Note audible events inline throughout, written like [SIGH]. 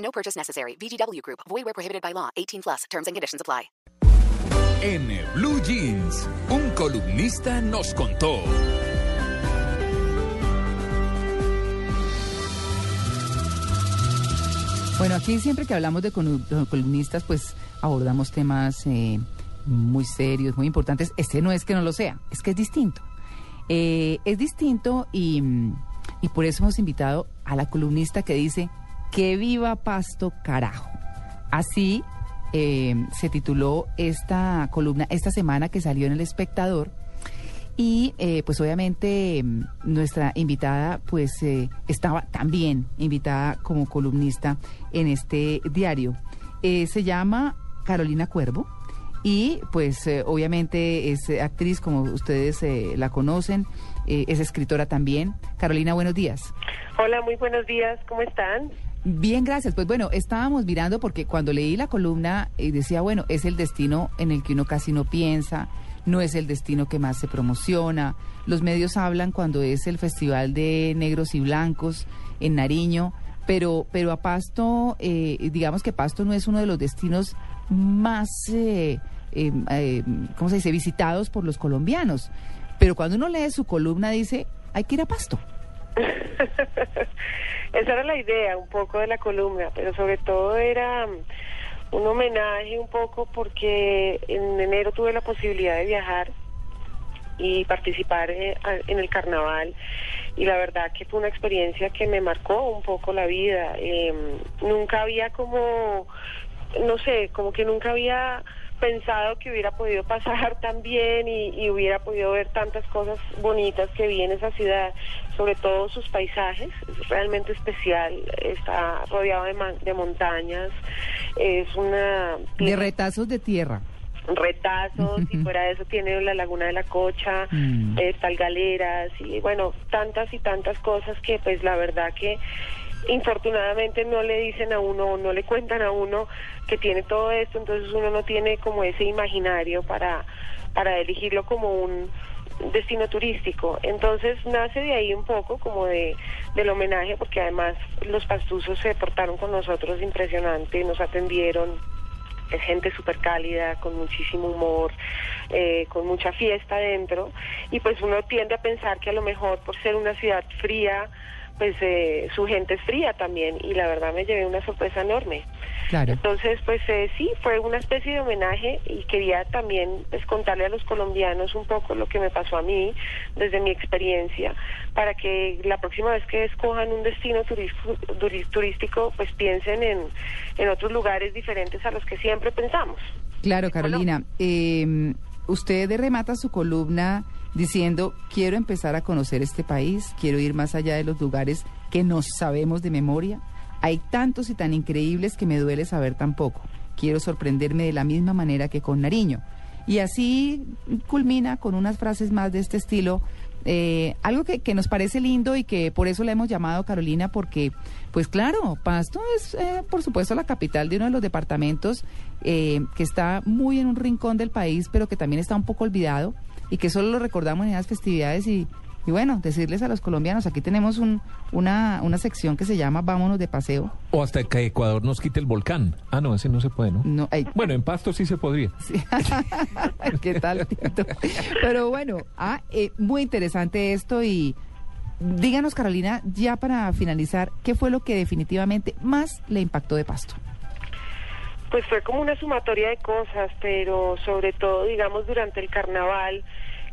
No purchase necessary. VGW Group. Void where prohibited by law. 18 plus. Terms and conditions apply. En Blue Jeans, un columnista nos contó. Bueno, aquí siempre que hablamos de colu- de columnistas, pues abordamos temas eh, muy serios, muy importantes. Este no es que no lo sea, es que es distinto. Eh, es distinto y, y por eso hemos invitado a la columnista que dice que viva Pasto carajo. Así eh, se tituló esta columna esta semana que salió en El Espectador. Y eh, pues obviamente nuestra invitada pues eh, estaba también invitada como columnista en este diario. Eh, se llama Carolina Cuervo y pues eh, obviamente es actriz como ustedes la conocen, es escritora también. Carolina, buenos días. Hola, muy buenos días, ¿cómo están? Bien, gracias. Pues bueno, estábamos mirando porque cuando leí la columna eh, decía, bueno, es el destino en el que uno casi no piensa, no es el destino que más se promociona. Los medios hablan cuando es el Festival de Negros y Blancos en Nariño, pero, pero a Pasto, eh, digamos que Pasto no es uno de los destinos más, eh, eh, eh, ¿cómo se dice?, visitados por los colombianos. Pero cuando uno lee su columna dice, hay que ir a Pasto. [LAUGHS] Esa era la idea un poco de la columna, pero sobre todo era mm, un homenaje un poco porque en enero tuve la posibilidad de viajar y participar eh, en el carnaval y la verdad que fue una experiencia que me marcó un poco la vida. Eh, nunca había como, no sé, como que nunca había pensado que hubiera podido pasar [LAUGHS] tan bien y, y hubiera podido ver tantas cosas bonitas que vi en esa ciudad, sobre todo sus paisajes, es realmente especial, está rodeado de, man- de montañas, es una De retazos de tierra. retazos y fuera de eso tiene la laguna de la Cocha, Mm. eh, Talgaleras y bueno, tantas y tantas cosas que pues la verdad que infortunadamente no le dicen a uno no le cuentan a uno que tiene todo esto, entonces uno no tiene como ese imaginario para, para elegirlo como un destino turístico. Entonces nace de ahí un poco como de del homenaje porque además los pastuzos se portaron con nosotros impresionante, nos atendieron, es gente súper cálida, con muchísimo humor, eh, con mucha fiesta dentro, y pues uno tiende a pensar que a lo mejor por ser una ciudad fría, pues eh, su gente es fría también, y la verdad me llevé una sorpresa enorme. Claro. Entonces, pues eh, sí, fue una especie de homenaje y quería también pues, contarle a los colombianos un poco lo que me pasó a mí desde mi experiencia, para que la próxima vez que escojan un destino turístico, pues piensen en, en otros lugares diferentes a los que siempre pensamos. Claro, Carolina. Eh, usted remata su columna diciendo, quiero empezar a conocer este país, quiero ir más allá de los lugares que nos sabemos de memoria. Hay tantos y tan increíbles que me duele saber tan poco. Quiero sorprenderme de la misma manera que con Nariño. Y así culmina con unas frases más de este estilo. eh, algo que, que nos parece lindo y que por eso la hemos llamado Carolina, porque, pues claro, Pasto es, eh, por supuesto, la capital de uno de los departamentos eh, que está muy en un rincón del país, pero que también está un poco olvidado y que solo lo recordamos en las festividades y, y bueno, decirles a los colombianos, aquí tenemos un, una, una sección que se llama Vámonos de paseo. O hasta que Ecuador nos quite el volcán. Ah, no, ese no se puede, ¿no? No, ay, Bueno, en Pasto sí se podría. Sí. [LAUGHS] ¿Qué tal, Tito? Pero bueno, ah, eh, muy interesante esto y díganos, Carolina, ya para finalizar, ¿qué fue lo que definitivamente más le impactó de Pasto? Pues fue como una sumatoria de cosas, pero sobre todo, digamos, durante el carnaval,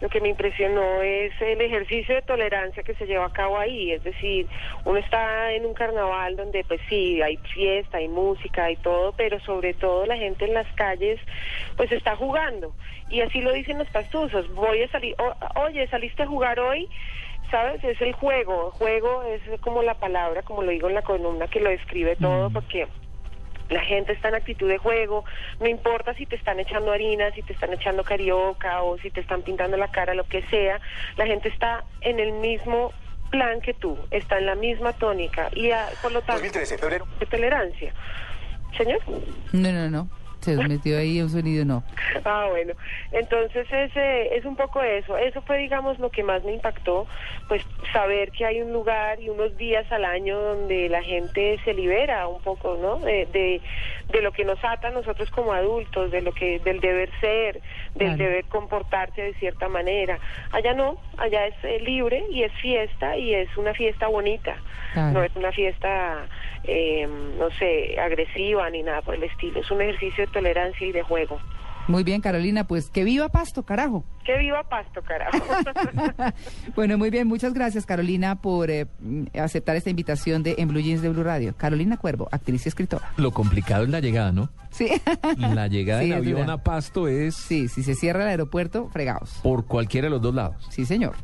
lo que me impresionó es el ejercicio de tolerancia que se lleva a cabo ahí, es decir, uno está en un carnaval donde pues sí, hay fiesta, hay música, hay todo, pero sobre todo la gente en las calles pues está jugando. Y así lo dicen los pastuzos, voy a salir, o- oye, saliste a jugar hoy, ¿sabes? Es el juego, juego es como la palabra, como lo digo en la columna que lo describe todo, porque la gente está en actitud de juego, no importa si te están echando harina, si te están echando carioca o si te están pintando la cara, lo que sea, la gente está en el mismo plan que tú, está en la misma tónica y ah, por lo tanto, de tolerancia. Señor. No, no, no. Se metió ahí un sonido, no. Ah, bueno. Entonces es, eh, es un poco eso. Eso fue, digamos, lo que más me impactó, pues saber que hay un lugar y unos días al año donde la gente se libera un poco, ¿no? De, de, de lo que nos ata a nosotros como adultos, de lo que, del deber ser, del Claro. deber comportarse de cierta manera. Allá no, allá es eh, libre y es fiesta y es una fiesta bonita. Claro. No es una fiesta, eh, no sé, agresiva ni nada por el estilo. Es un ejercicio de tolerancia y de juego. Muy bien, Carolina, pues que viva Pasto, carajo. Que viva Pasto, carajo. [LAUGHS] bueno, muy bien, muchas gracias, Carolina, por eh, aceptar esta invitación de En Blue Jeans de Blue Radio. Carolina Cuervo, actriz y escritora. Lo complicado es la llegada, ¿no? Sí. La llegada Sí, en avión verdad. a Pasto es sí, si se cierra el aeropuerto, fregados. por cualquiera de los dos lados. Sí, señor.